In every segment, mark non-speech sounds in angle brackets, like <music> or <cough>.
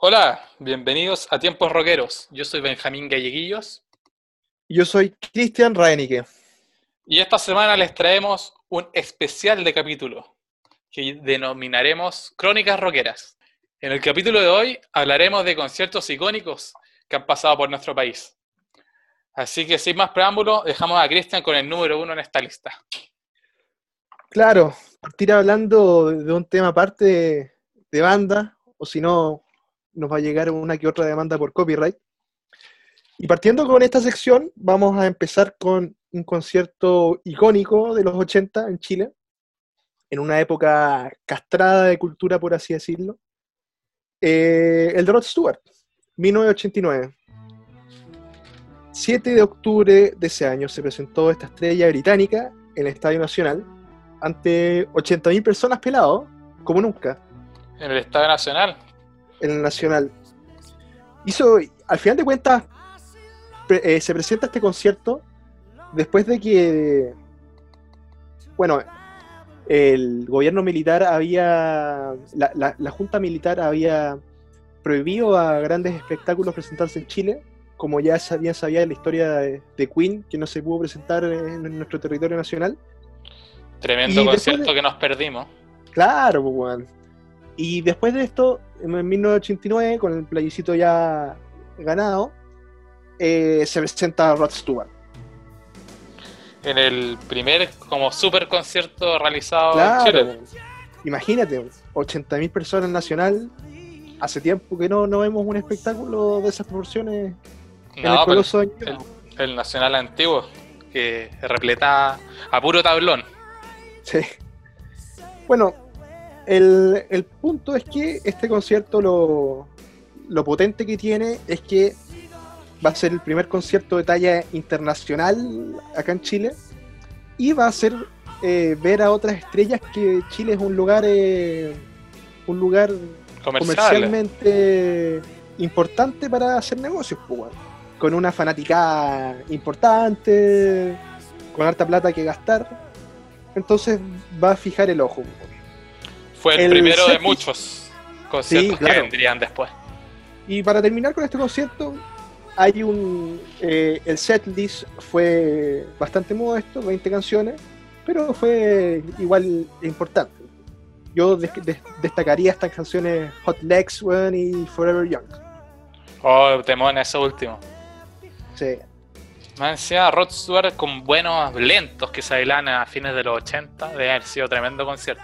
Hola, bienvenidos a Tiempos Roqueros. Yo soy Benjamín Galleguillos Yo soy Cristian Reinicke. y esta semana les traemos un especial de capítulo que denominaremos Crónicas Roqueras. En el capítulo de hoy hablaremos de conciertos icónicos que han pasado por nuestro país. Así que sin más preámbulo, dejamos a Cristian con el número uno en esta lista. Claro, partir hablando de un tema aparte de banda, o si no, nos va a llegar una que otra demanda por copyright. Y partiendo con esta sección, vamos a empezar con un concierto icónico de los 80 en Chile, en una época castrada de cultura, por así decirlo. Eh, el de Rod Stewart, 1989. 7 de octubre de ese año se presentó esta estrella británica en el Estadio Nacional ante 80.000 personas pelados, como nunca, En el Estadio Nacional. En el Nacional. Hizo, al final de cuentas, pre- eh, se presenta este concierto después de que, bueno, el gobierno militar había, la, la- la junta militar había prohibido a grandes espectáculos presentarse en Chile, como ya sabía, sabía la historia de, de Queen, que no se pudo presentar en, en nuestro territorio nacional. Tremendo Y concierto de- que nos perdimos. Claro, pues, weón. Y después de esto, en 1989, con el plebiscito ya ganado, eh, se presenta Rod Stewart. En el primer como super concierto realizado en Claro, Chile. weón. imagínate, 80.000 personas en Nacional. Hace tiempo que no, no vemos un espectáculo de esas proporciones en el No, Coloso el, el Nacional antiguo, que repletaba a puro tablón. Sí. Bueno, el, el punto es que este concierto lo, lo potente que tiene es que va a ser el primer concierto de talla internacional acá en Chile y va a ser eh, ver a otras estrellas que Chile es un lugar eh, un lugar Comercial. comercialmente importante para hacer negocios, pues, con una fanática importante, con harta plata que gastar. Entonces va a fijar el ojo. weón. Fue el, el primero de muchos conciertos Sí, claro. que vendrían después. Y para terminar con este concierto, hay un. eh, el setlist fue bastante modesto, 20 canciones, pero fue igual importante. Yo des- des- destacaría estas canciones Hot Legs weón, y Forever Young. Oh, temón ese último. Sí. Me decía Rod Stewart con buenos lentos que se bailan a fines de los 80. Debe haber sido tremendo concierto.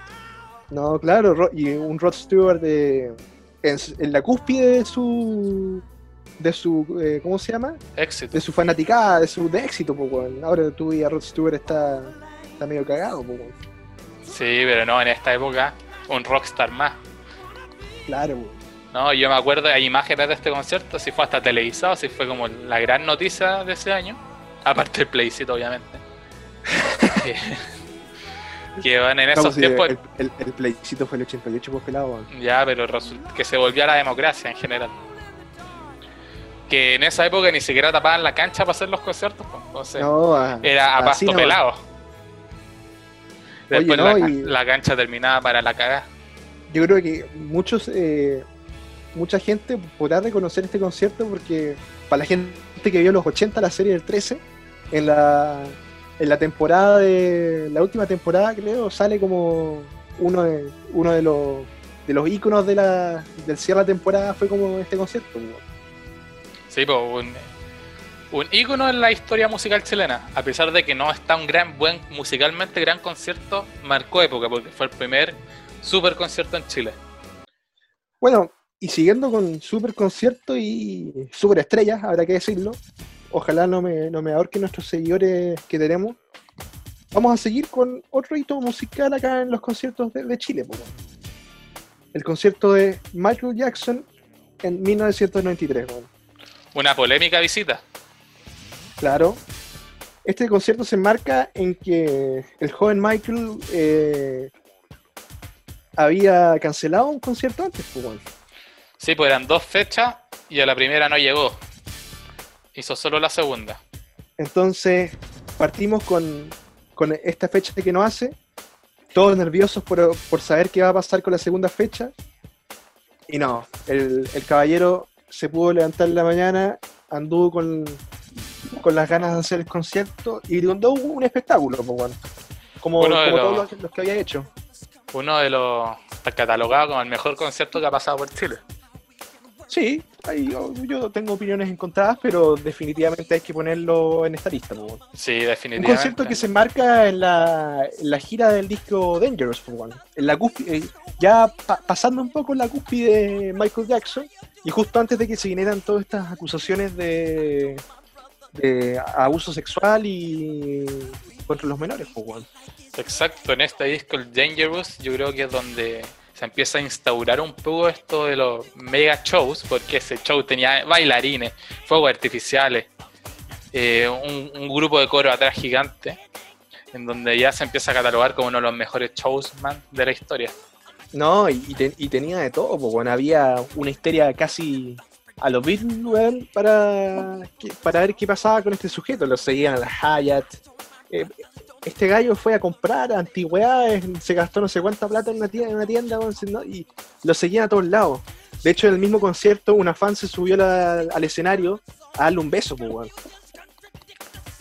No, claro, Ro- y un Rod Stewart de, en, la cúspide de su. de su. eh, ¿Cómo se llama? Éxito. De su fanaticada, de su de éxito, pues, weón. Ahora tú y a Rod Stewart está, está medio cagado, pues, weón. Sí, pero no, en esta época, un rockstar más. Claro, weón. No, yo me acuerdo, hay imágenes de este concierto, si fue hasta televisado, si fue como la gran noticia de ese año. Aparte del plebiscito, obviamente. <laughs> que, van en esos tiempos. el, el, el plebiscito fue el 88, pues pelado. Ya, pero que se volvió a la democracia en general. Que en esa época ni siquiera tapaban la cancha para hacer los conciertos, pues, entonces No, a- era a pasto nomás. pelado. Oye, Después no, la, y- la cancha terminaba para la cagada. Yo creo que muchos, eh, mucha gente podrá reconocer este concierto porque para la gente que vio los 80 la serie del 13, en la, en la temporada de la última temporada creo sale como uno de uno de los de los íconos de la del cierre de la temporada fue como este concierto. Sí, pues un, un ícono en la historia musical chilena. A pesar de que no está un gran, buen, musicalmente gran concierto, marcó época porque fue el primer super concierto en Chile. Bueno, y siguiendo con super concierto y super estrellas, habrá que decirlo. Ojalá no me, no me ahorquen nuestros seguidores que tenemos. Vamos a seguir con otro hito musical acá en los conciertos de, de Chile. weón. El concierto de Michael Jackson en 1993. weón. Una polémica visita. Claro. Este concierto se enmarca en que el joven Michael eh, había cancelado un concierto antes. weón. Sí, pues eran dos fechas y a la primera no llegó. Hizo solo la segunda. Entonces partimos con, con esta fecha que no hace, todos nerviosos por, por saber qué va a pasar con la segunda fecha. Y no, el, el caballero se pudo levantar en la mañana, anduvo con, con las ganas de hacer el concierto y brindó un espectáculo, bueno, como, como los- todos los, los que había hecho. Uno de los está catalogado como el mejor concierto que ha pasado por Chile. Sí, ahí yo, yo tengo opiniones encontradas, pero definitivamente hay que ponerlo en esta lista. bueno. Sí, Un definitivamente. concierto que se enmarca en la, en la gira del disco Dangerous, bueno. en la cúspide, eh, ya pa- pasando un poco en la cúspide de Michael Jackson, y justo antes de que se generan todas estas acusaciones de, de abuso sexual y contra los menores. Bueno. Exacto, en este disco, el Dangerous, yo creo que es donde se empieza a instaurar un poco esto de los mega shows, porque ese show tenía bailarines, fuegos artificiales, eh, un, grupo de coro atrás gigante, en donde ya se empieza a catalogar como uno de los mejores shows man, de la historia. No, y, y te- y tenía de todo, pues, bueno, había una histeria casi a los Beatles, para, para ver qué pasaba con este sujeto. Lo seguían a la Hyatt. Eh, este gallo fue a comprar antigüedades, se gastó no sé cuánta plata en una tienda, en una tienda weón, ¿no? y lo seguían a todos lados. De hecho, en el mismo concierto, una fan se subió la- al escenario a darle un beso, pues.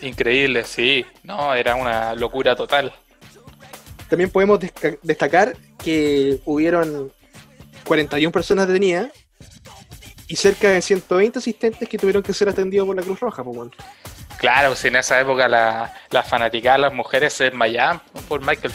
Increíble, sí, no, era una locura total. También podemos destacar que hubieron 41 personas detenidas y cerca de 120 asistentes que tuvieron que ser atendidos por la Cruz Roja. Pues, bueno. Claro, pues en esa época la, la fanaticada, las mujeres se desmayaban por Michael.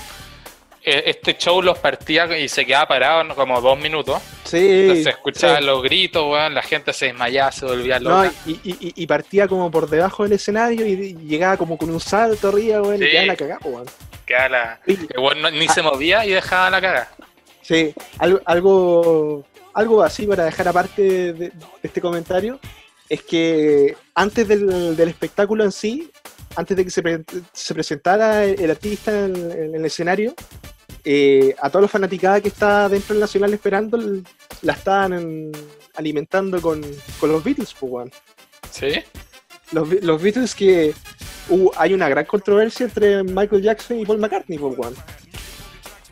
Eh, Este show los partía y se quedaba parado ¿no? como dos minutos. Sí, Entonces se escuchaban sí. los gritos, weón, la gente se desmayaba, se volvía No, loca. y, y- y- y partía como por debajo del escenario y, llegaba como con un salto arriba, weón, Sí. y quedaba la cagada, weón. Quedaba la- weón no- ni se movía y dejaba la caga. Sí, algo, algo, algo así para dejar aparte de, de este comentario, es que antes del, del espectáculo en sí, antes de que se, pre- se presentara el, el artista en, en el escenario, eh, a todos los fanaticadas que está dentro del Nacional esperando, la estaban en- alimentando con, con los Beatles, pues. ¿Sí? Los, Be- los Beatles que hubo- hay una gran controversia entre Michael Jackson y Paul McCartney, pues, weón.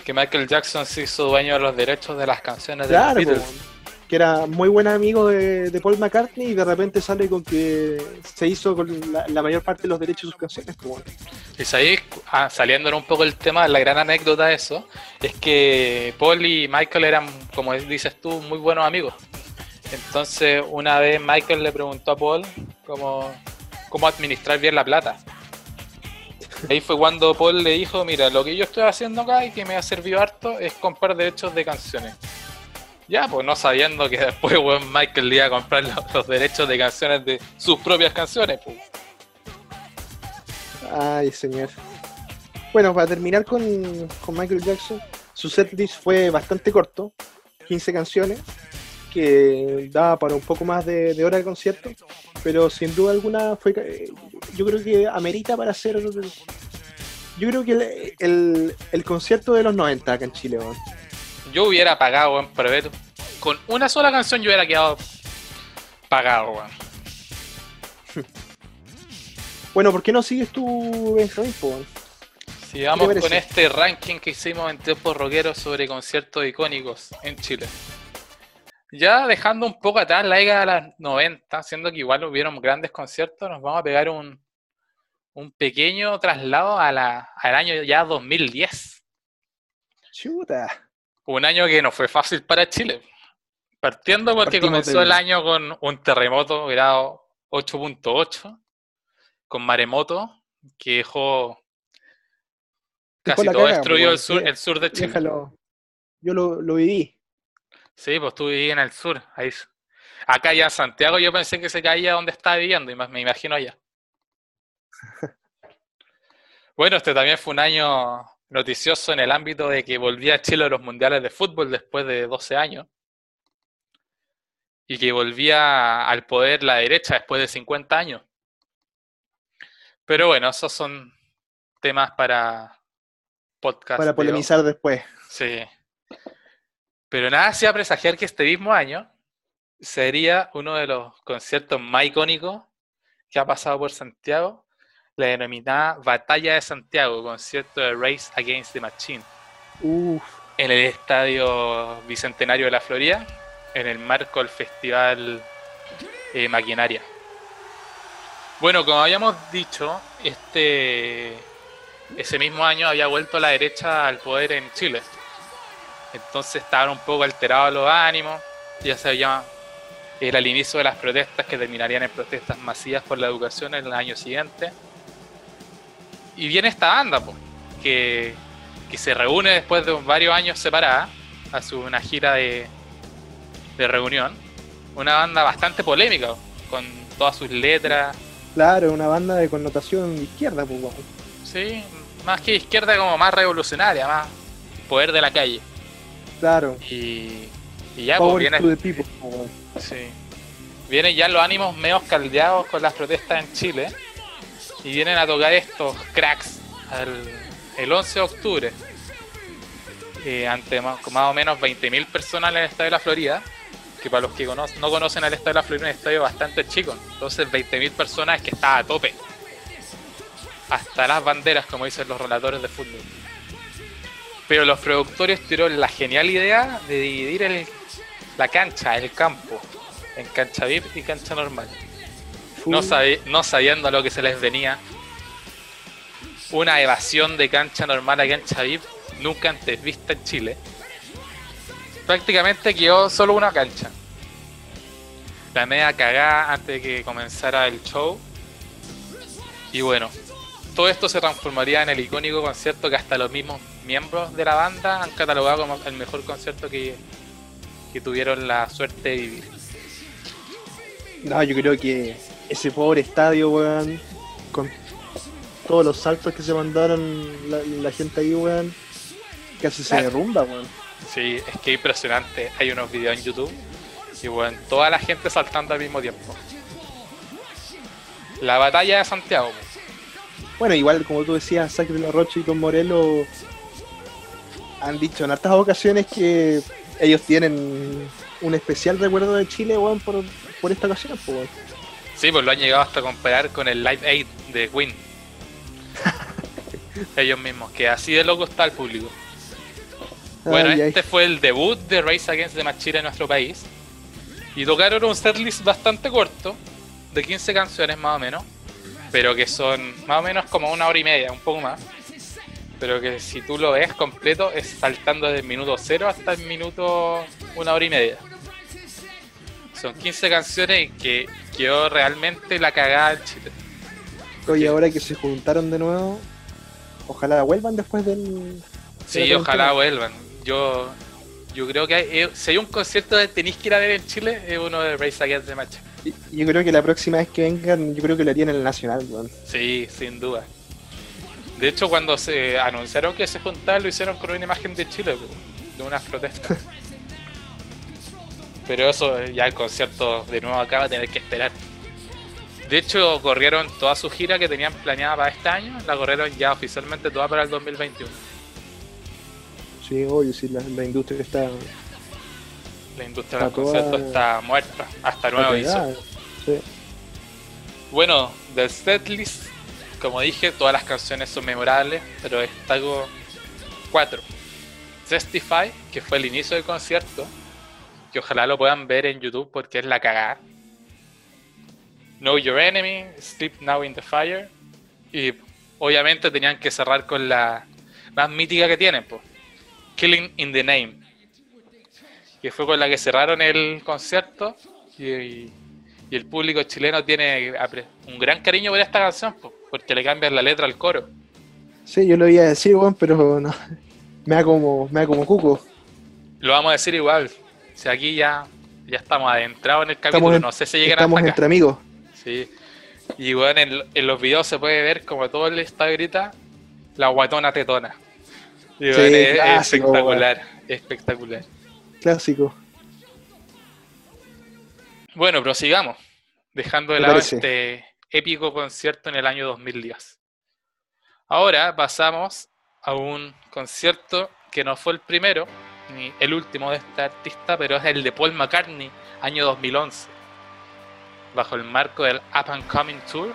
Que Michael Jackson se hizo dueño de los derechos de las canciones de Claro, los Beatles. Que era muy buen amigo de, Paul McCartney y de repente sale con que se hizo con la, mayor parte de los derechos de sus canciones. pues, bueno. Sabéis, ah, saliendo un poco el tema, la gran anécdota de eso, es que Paul y Michael eran, como dices tú, muy buenos amigos. Entonces, una vez Michael le preguntó a Paul cómo, cómo administrar bien la plata. Ahí fue cuando Paul le dijo, mira, lo que yo estoy haciendo acá y que me ha servido harto es comprar derechos de canciones. Ya, pues no sabiendo que después <laughs> weón, Michael iba a comprar los, derechos de canciones de sus propias canciones. Pues. Ay, señor. Bueno, para terminar con, con Michael Jackson, su setlist fue bastante corto, 15 canciones, que daba para un poco más de, de hora de concierto, pero sin duda alguna fue, eh, yo creo que amerita para hacer, yo creo que el, el- el concierto de los 90 acá en Chile, weón. Yo hubiera pagado, weón, por ver. Con una sola canción yo hubiera quedado pagado, weón. <laughs> Bueno, ¿por qué no sigues tú, weón? Sigamos con este ranking que hicimos en tiempos rockeros sobre conciertos icónicos en Chile. Ya dejando un poco atrás la década de las 90, siendo que igual hubieron grandes conciertos, nos vamos a pegar un, un pequeño traslado a la, al año ya 2010. Chuta. Un año que no fue fácil para Chile. Partiendo porque Partimos comenzó el año con un terremoto grado 8.8, con maremoto, que dejó casi todo caga, destruido el sur, sí. el sur de Chile. Déjalo. Yo lo, lo viví. Sí, pues tú vivías en el sur. Ahí. Acá ya en Santiago yo pensé que se caía donde estaba viviendo, y más me imagino allá. <laughs> Bueno, este también fue un año noticioso en el ámbito de que volvía a Chile a los mundiales de fútbol después de 12 años. Y que volvía al poder la derecha después de 50 años. Pero bueno, esos son temas para podcast. Para polemizar después. Sí. Pero nada hacía presagiar que este mismo año sería uno de los conciertos más icónicos que ha pasado por Santiago, la denominada Batalla de Santiago, concierto de Race Against the Machine, Uf. en el Estadio Bicentenario de la Florida, en el marco del festival eh, Maquinaria. Bueno, como habíamos dicho, este ese mismo año había vuelto la derecha al poder en Chile. Entonces estaban un poco alterados los ánimos, ya se había era el inicio de las protestas que terminarían en protestas masivas por la educación en el año siguiente. Y viene esta banda, que, que, se reúne después de varios años separada, hace una gira de, de reunión. Una banda bastante polémica, con todas sus letras. Claro, una banda de connotación izquierda, pues. Sí, más que izquierda, como más revolucionaria, más poder de la calle. Claro. Y, y ya, pues viene. Sí. Vienen ya los ánimos medio caldeados con las protestas en Chile. Y vienen a tocar estos cracks el 11 de octubre. Eh, ante más, o menos 20.000 personas en el estadio de la Florida. Que para los que no conocen el estadio de la Florida, es un estadio bastante chico. Entonces, 20.000 personas que está a tope. Hasta las banderas, como dicen los relatores de fútbol. Pero los productores tuvieron la genial idea de dividir el la cancha, el campo, en cancha VIP y cancha normal. No, no sabiendo a lo que se les venía. Una evasión de cancha normal a cancha VIP nunca antes vista en Chile. Prácticamente quedó solo una cancha. La media cagada antes de que comenzara el show. Y bueno, todo esto se transformaría en el icónico concierto que hasta los mismos miembros de la banda han catalogado como el mejor concierto que, que tuvieron la suerte de vivir. No, yo creo que ese pobre estadio, weón, con todos los saltos que se mandaron la, gente ahí, weón, casi se derrumba, weón. Sí, es que impresionante. Hay unos videos en YouTube y, weón, toda la gente saltando al mismo tiempo. La batalla de Santiago. Bueno, igual como tú decías, Sacre de la Rocha y Tom Morello han dicho en hartas ocasiones que ellos tienen un especial recuerdo de Chile, weón, por, por esta ocasión, pues, Sí, pues lo han llegado hasta comparar con el Live Aid de Queen. <laughs> ellos mismos, que así de loco está el público. Bueno, este fue el debut de Race Against the Machine en nuestro país. Y tocaron un setlist bastante corto, de 15 canciones más o menos, pero que son más o menos como una hora y media, un poco más pero que si tú lo ves completo es saltando desde el minuto 0 hasta el minuto una hora y media. Son 15 canciones que quedó realmente la cagada en Chile. Oye, ahora que se juntaron de nuevo, ojalá vuelvan después del... Sí, ojalá vuelvan. Yo yo creo que eh, si hay un concierto que tenéis que ir a ver en Chile, es uno de Race Against the Match. Yo creo que la próxima vez que vengan, yo creo que lo harían en el Nacional, Sí, sin duda. De hecho, cuando se anunciaron que se juntaban, lo hicieron con una imagen de Chile, de unas protestas. <laughs> Pero eso, ya el concierto de nuevo acá va a tener que esperar. De hecho, corrieron toda su gira que tenían planeada para este año, la corrieron ya oficialmente toda para el 2021. Sí, obvio, sí, la, industria está. La industria del concierto está muerta, hasta nuevo aviso. Sí. Bueno, del setlist como dije, todas las canciones son memorables, pero destaco cuatro. Testify, que fue el inicio del concierto, que ojalá lo puedan ver en YouTube porque es la cagada. Know Your Enemy, Sleep Now in the Fire, y obviamente tenían que cerrar con la más mítica que tienen, pues, Killing in the Name, que fue con la que cerraron el concierto y, el público chileno tiene un gran cariño por esta canción, pues porque le cambian la letra al coro. Sí, yo lo iba a decir, weón, pero no. <laughs> Me da como, me da como cuco. Lo vamos a decir igual. Si aquí ya, ya estamos adentrados en el capítulo, no sé si llegan Estamos entre amigos. Sí. Y bueno, en, los videos se puede ver como todo el estado grita la guatona tetona. Y es, espectacular, espectacular. Clásico. Bueno, prosigamos. Dejando de lado este, épico concierto en el año 2010. Ahora pasamos a un concierto que no fue el primero ni el último de este artista, pero es el de Paul McCartney, año 2011. Bajo el marco del Up and Coming Tour,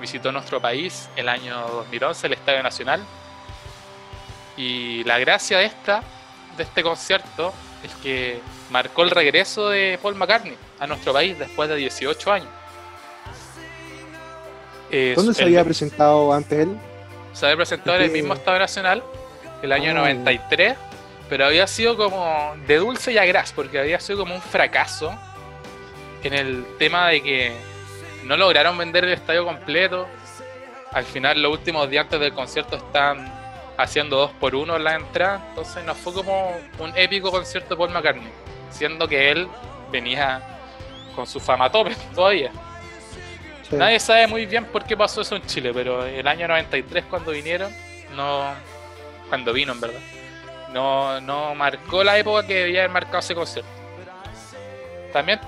visitó nuestro país el año 2011, el Estadio Nacional. Y la gracia de esta, de este concierto, el que marcó el regreso de Paul McCartney a nuestro país después de 18 años. Es ¿Dónde se había presentado antes él? Se había presentado en el mismo Estado Nacional, el año 93, pero había sido como de dulce y a gras, porque había sido como un fracaso en el tema de que no lograron vender el estadio completo. Al final, los últimos días antes del concierto están haciendo dos por uno en la entrada, entonces no fue como un épico concierto de Paul McCartney, siendo que él venía con su fama tope <laughs> todavía. Nadie sabe muy bien por qué pasó eso en Chile, pero el año 93 cuando vinieron, no cuando vino en verdad, no, no marcó la época que debía haber marcado ese concierto. También,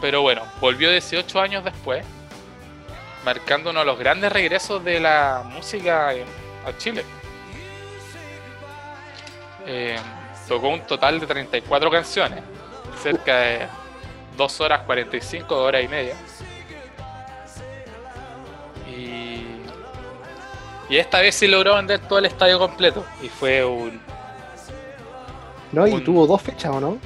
pero bueno, volvió 18 años después, marcando uno de los grandes regresos de la música a Chile. Eh, tocó un total de 34 canciones, cerca de 2 horas 45, horas y media. Y, y esta vez sí logró vender todo el estadio completo. Y fue un. No, y tuvo dos fechas, ¿o no?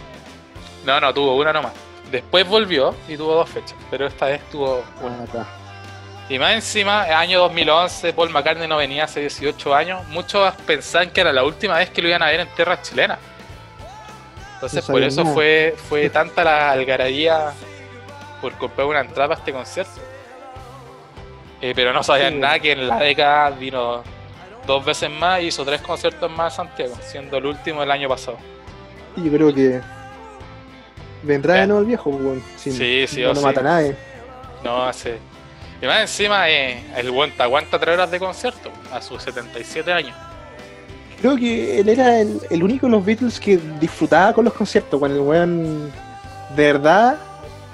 No, no, tuvo una nomás. Después volvió y tuvo dos fechas, pero esta vez tuvo una. Ah, y más encima, año 2011, Paul McCartney no venía hace 18 años. Muchos pensaban que era la última vez que lo iban a ver en tierras chilenas. Entonces, por eso fue, fue <laughs> tanta la algarabía por comprar una entrada a este concierto. Eh, pero no sabían nada que en la década vino dos veces más y hizo tres conciertos más en Santiago, siendo el último el año pasado. Y yo creo que vendrá de nuevo el viejo, pues, sí, sí, no, no mata a nadie. No, hace y más encima, eh, el buen aguanta tres horas de concierto a sus 77 años. Creo que él era el, único de los Beatles que disfrutaba con los conciertos. Cuando el weón de verdad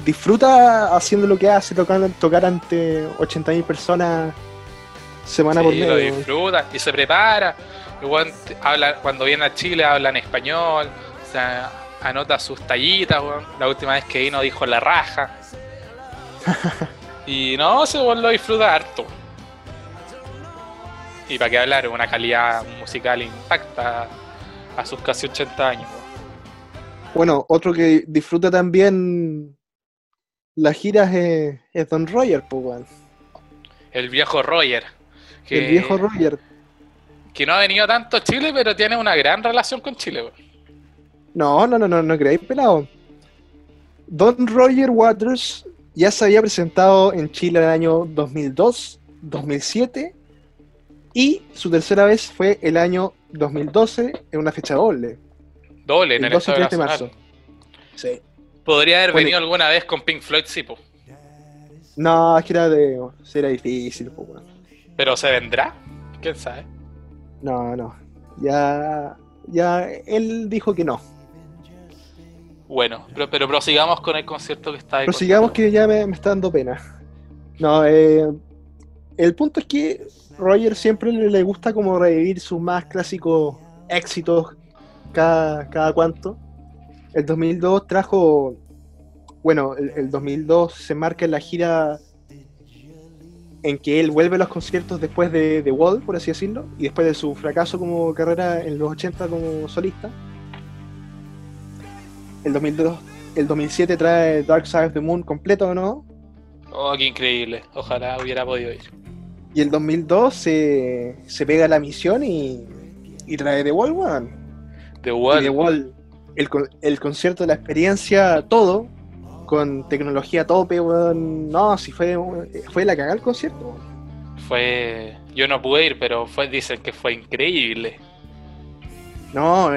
disfruta haciendo lo que hace, tocar, tocar ante 80.000 personas semana por medio. lo disfruta y se prepara. El habla, cuando viene a Chile habla en español, o sea, anota sus tallitas. La última vez que vino dijo la raja. <laughs> Y no, se lo disfruta harto. Y para qué hablar, una calidad musical intacta a sus casi 80 años. Bueno, otro que disfruta también las giras es, Don Roger, pues, El viejo Roger. El viejo Roger. Que no ha venido tanto a Chile, pero tiene una gran relación con Chile, No, no, no, no, no creéis, pelado. Don Roger Waters ya se había presentado en Chile en el año 2002, 2007 y su tercera vez fue el año 2012 en una fecha doble. Doble, en el, 12 de marzo. Sí. Podría haber venido alguna vez con Pink Floyd, sí, po. No, es que era, de, era difícil, po, ¿Pero se vendrá? ¿Quién sabe? No, no. Ya, ya él dijo que no. Bueno, pero, pero prosigamos con el concierto que está ahí. Prosigamos que ya me, está dando pena. No, eh, el punto es que Roger siempre le, gusta como revivir sus más clásicos éxitos cada, cada cuanto. El 2002 trajo, bueno, el, 2002 se marca en la gira en que él vuelve a los conciertos después de The Wall, por así decirlo, y después de su fracaso como carrera en los 80 como solista el 2002, el 2007 trae Dark Side of the Moon completo, ¿no? Oh, qué increíble. Ojalá hubiera podido ir. Y el 2002 se, se pega la misión y, y trae The Wall, One. The Wall. The Wall. El, el concierto de la experiencia, todo, con tecnología tope, weón. No, si fue, fue la cagada el concierto. Fue. Yo no pude ir, pero fue, dicen que fue increíble. No,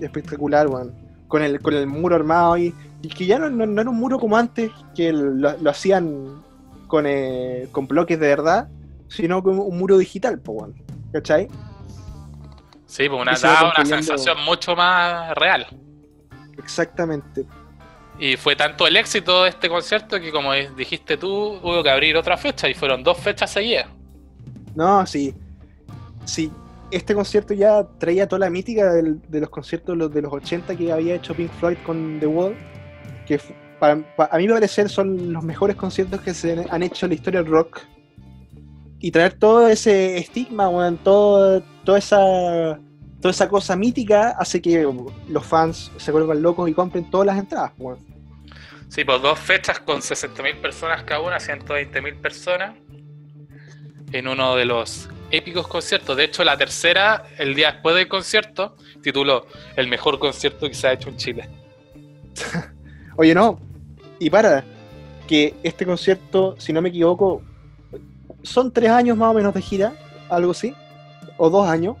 espectacular, weón con el, con el muro armado y, y que ya no, no, era un muro como antes, que lo, hacían con, eh, con bloques de verdad, sino como un muro digital, pues, ¿cachai? Sí, pues una, da una sensación mucho más real. Exactamente. Y fue tanto el éxito de este concierto que, como dijiste tú, hubo que abrir otra fecha y fueron dos fechas seguidas. No, sí. Sí, este concierto ya traía toda la mítica de los conciertos de los 80 que había hecho Pink Floyd con The Wall, que a mí me parecer son los mejores conciertos que se han hecho en la historia del rock. Y traer todo ese estigma, todo, toda esa toda esa cosa mítica hace que los fans se vuelvan locos y compren todas las entradas. Pues. Sí, pues dos fechas con 60.000 personas cada una, 120.000 personas en uno de los épicos conciertos. De hecho, la tercera, el día después del concierto, tituló El mejor concierto que se ha hecho en Chile. <laughs> Oye, no, y para, que este concierto, si no me equivoco, son tres años más o menos de gira, algo así, o dos años.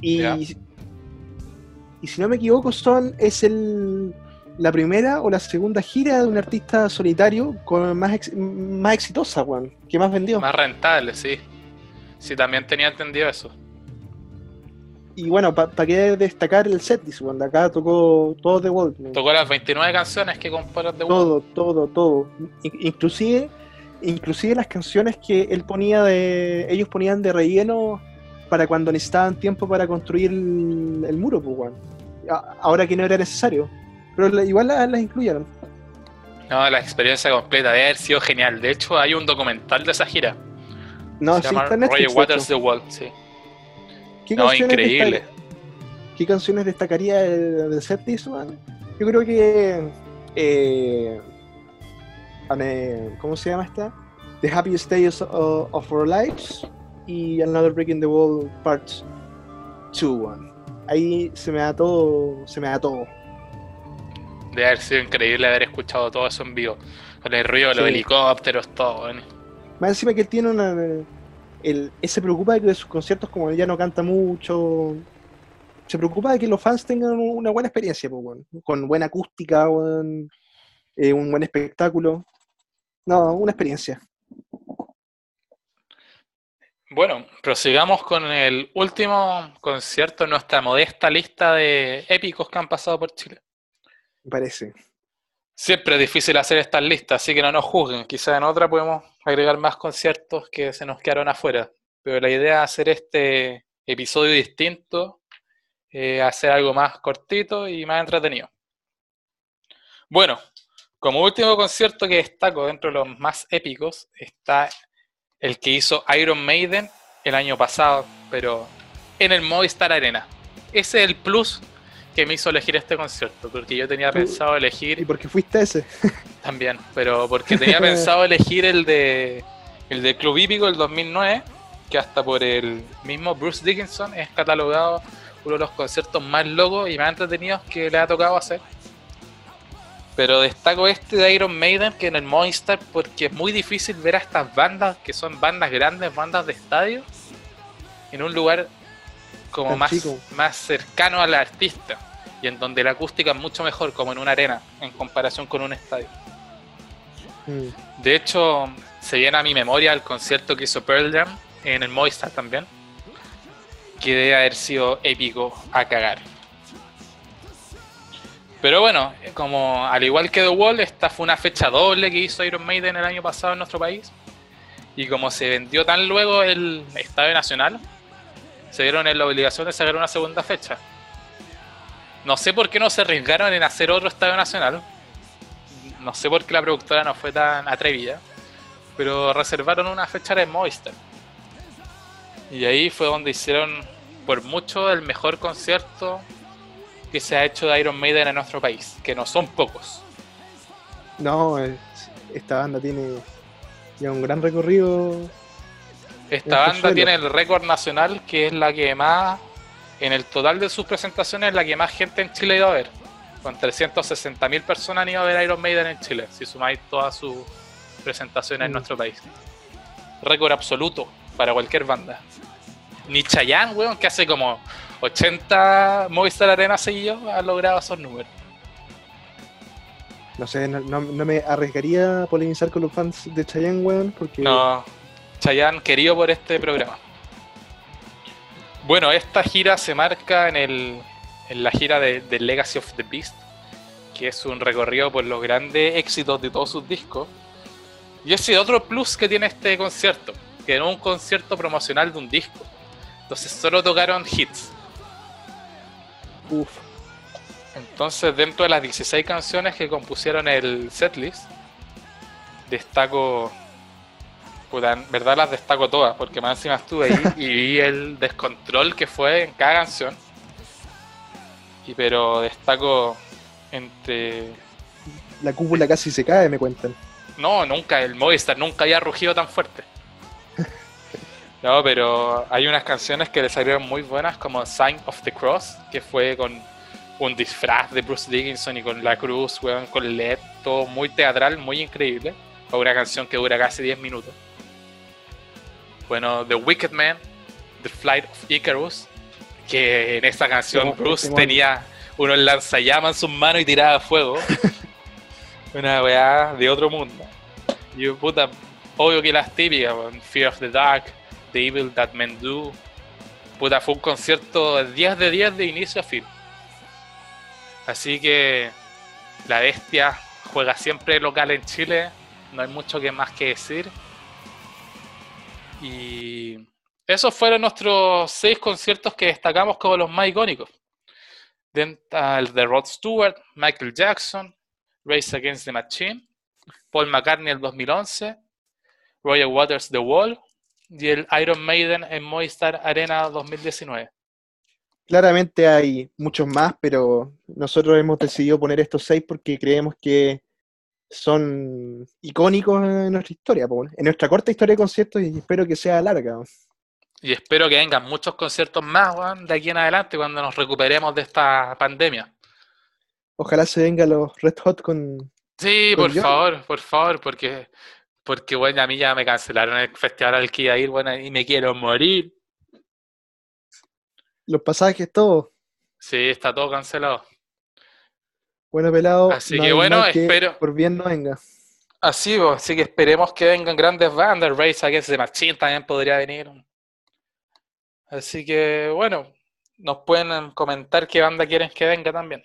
Y, y si no me equivoco, son es el la primera o la segunda gira de un artista solitario con más, más exitosa, Juan, que más vendió. Más rentable, sí. Sí, también tenía entendido eso. Y bueno, ¿para qué destacar el setlist, Juan? acá tocó todo The Wall. Tocó las 29 canciones que componen The Wall. Todo, todo, todo. Inclusive, inclusive las canciones que él ponía de. ellos ponían de relleno para cuando necesitaban tiempo para construir el, muro, pues, Juan. Ahora que no era necesario. Pero igual las, incluyeron. No, la experiencia completa debe haber sido genial. De hecho, hay un documental de esa gira. No, sí, está en Roger Waters The Wall, sí. ¿Qué no, increíble. ¿Qué canciones destacaría de set Yo creo que. Eh, ¿Cómo se llama esta? The Happiest Days of, Our Lives y Another Breaking the Wall Parts 2. Ahí se me da todo. Se me da todo. Debe haber sido increíble haber escuchado todo eso en vivo. Con el ruido de los helicópteros, todo. Más encima que él tiene una. Él, se preocupa de que sus conciertos, como él ya no canta mucho, se preocupa de que los fans tengan una buena experiencia, con buena acústica, eh, un buen espectáculo. No, una experiencia. Bueno, prosigamos con el último concierto en nuestra modesta lista de épicos que han pasado por Chile parece. Siempre es difícil hacer estas listas, así que no nos juzguen. Quizá en otra podemos agregar más conciertos que se nos quedaron afuera. Pero la idea es hacer este episodio distinto, eh, hacer algo más cortito y más entretenido. Bueno, como último concierto que destaco dentro de los más épicos está el que hizo Iron Maiden el año pasado, pero en el Movistar Arena. Ese es el plus que me hizo elegir este concierto, porque yo tenía pensado elegir... ¿Y por qué fuiste ese? <laughs> También, pero porque tenía pensado elegir el de el de Club Hípico del 2009, que hasta por el mismo Bruce Dickinson es catalogado uno de los conciertos más locos y más entretenidos que le ha tocado hacer. Pero destaco este de Iron Maiden que en el Movistar porque es muy difícil ver a estas bandas que son bandas grandes, bandas de estadio, en un lugar como más, más cercano al artista y en donde la acústica es mucho mejor, como en una arena, en comparación con un estadio. Mm. De hecho, se viene a mi memoria el concierto que hizo Pearl Jam en el Movistar también, que debe haber sido épico a cagar. Pero bueno, como al igual que The Wall, esta fue una fecha doble que hizo Iron Maiden el año pasado en nuestro país. Y como se vendió tan luego el Estadio Nacional, se dieron en la obligación de sacar una segunda fecha. No sé por qué no se arriesgaron en hacer otro estadio nacional. No sé por qué la productora no fue tan atrevida. Pero reservaron una fecha de Movistar. Y ahí fue donde hicieron por mucho el mejor concierto que se ha hecho de Iron Maiden en nuestro país, que no son pocos. No, esta banda tiene ya un gran recorrido esta banda tiene el récord nacional, que es la que más, en el total de sus presentaciones, la que más gente en Chile ha ido a ver. Con 360.000 personas han ido a ver Iron Maiden en Chile, si sumáis todas sus presentaciones en mm. nuestro país. Récord absoluto para cualquier banda. Ni Chayanne, weón, que hace como 80 Movistar Arena seguidos, ha logrado esos números. No sé, no, me arriesgaría a polemizar con los fans de Chayanne, weón, porque... No, Chayanne querido por este programa. Bueno, esta gira se marca en, el, en la gira de, de, Legacy of the Beast, que es un recorrido por los grandes éxitos de todos sus discos. Y ese otro plus que tiene este concierto, que era un concierto promocional de un disco. Entonces solo tocaron hits. Uf. Entonces dentro de las 16 canciones que compusieron el setlist, destaco puta, en verdad las destaco todas, porque más encima estuve ahí y vi el descontrol que fue en cada canción. Y pero destaco entre. La cúpula casi se cae, me cuentan. No, nunca, el Movistar nunca había rugido tan fuerte. <laughs> No, pero hay unas canciones que le salieron muy buenas, como Sign of the Cross, que fue con un disfraz de Bruce Dickinson y con la cruz, weón, con LED, todo muy teatral, muy increíble. Fue una canción que dura casi 10 minutos. Bueno, The Wicked Man, The Flight of Icarus, que en esta canción Bruce tenía unos lanzallamas en sus manos y tiraba fuego. <laughs> una weá de otro mundo. Y puta, obvio que las típicas, Fear of the Dark, The Evil That Men Do. Puta, fue un concierto de 10 de 10 de inicio a fin. Así que la bestia juega siempre local en Chile, no hay mucho que más que decir. Y esos fueron nuestros seis conciertos que destacamos como los más icónicos. Ah, El de Rod Stewart, Michael Jackson, Race Against the Machine, Paul McCartney el 2011, Roger Waters The Wall y el Iron Maiden en Movistar Arena 2019. Claramente hay muchos más, pero nosotros hemos decidido poner estos seis porque creemos que son icónicos en nuestra historia, en nuestra corta historia de conciertos y espero que sea larga. Y espero que vengan muchos conciertos más weón, de aquí en adelante cuando nos recuperemos de esta pandemia. Ojalá se vengan los Red Hot con... Sí, Con por John. favor, por favor, porque, porque bueno, a mí ya me cancelaron el festival al que iba a ir, bueno, y me quiero morir. los pasajes, todo. Sí, está todo cancelado. Bueno, pelado, Así no que bueno, que espero- por bien no venga. Así, pues, así que esperemos que vengan grandes bandas. Race Against the Machine también podría venir. Así que bueno, nos pueden comentar qué banda quieren que venga también.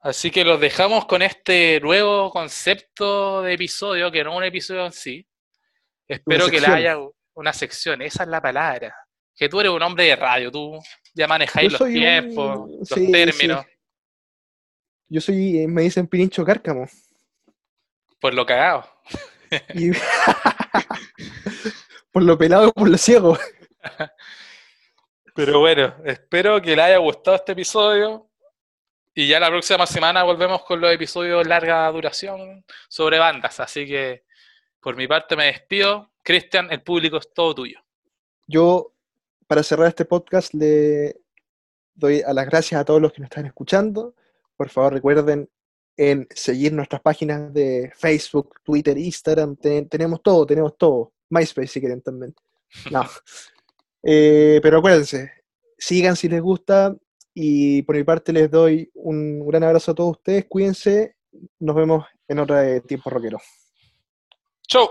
Así que los dejamos con este nuevo concepto de episodio, que no es un episodio en sí. Espero que le sección. haya una sección, esa es la palabra. Que tú eres un hombre de radio, tú ya manejáis los un- tiempos, los sí, sí. Yo soy, eh, me dicen Pirincho Cárcamo. por lo cagado. Y... <laughs> por lo pelado y por lo ciego. Pero bueno, espero que les haya gustado este episodio. Y ya la próxima semana volvemos con los episodios larga duración sobre bandas. Así que por mi parte me despido. Cristian, el público es todo tuyo. Yo, para cerrar este podcast, le doy a las gracias a todos los que nos están escuchando. Por favor, recuerden en seguir nuestras páginas de Facebook, Twitter, Instagram. Te- tenemos todo, tenemos todo. MySpace si quieren también. No. <laughs> Eh, pero acuérdense, sigan si les gusta. Y por mi parte les doy un gran abrazo a todos ustedes. Cuídense. Nos vemos en otra de Tiempo Rockero. ¡Chau!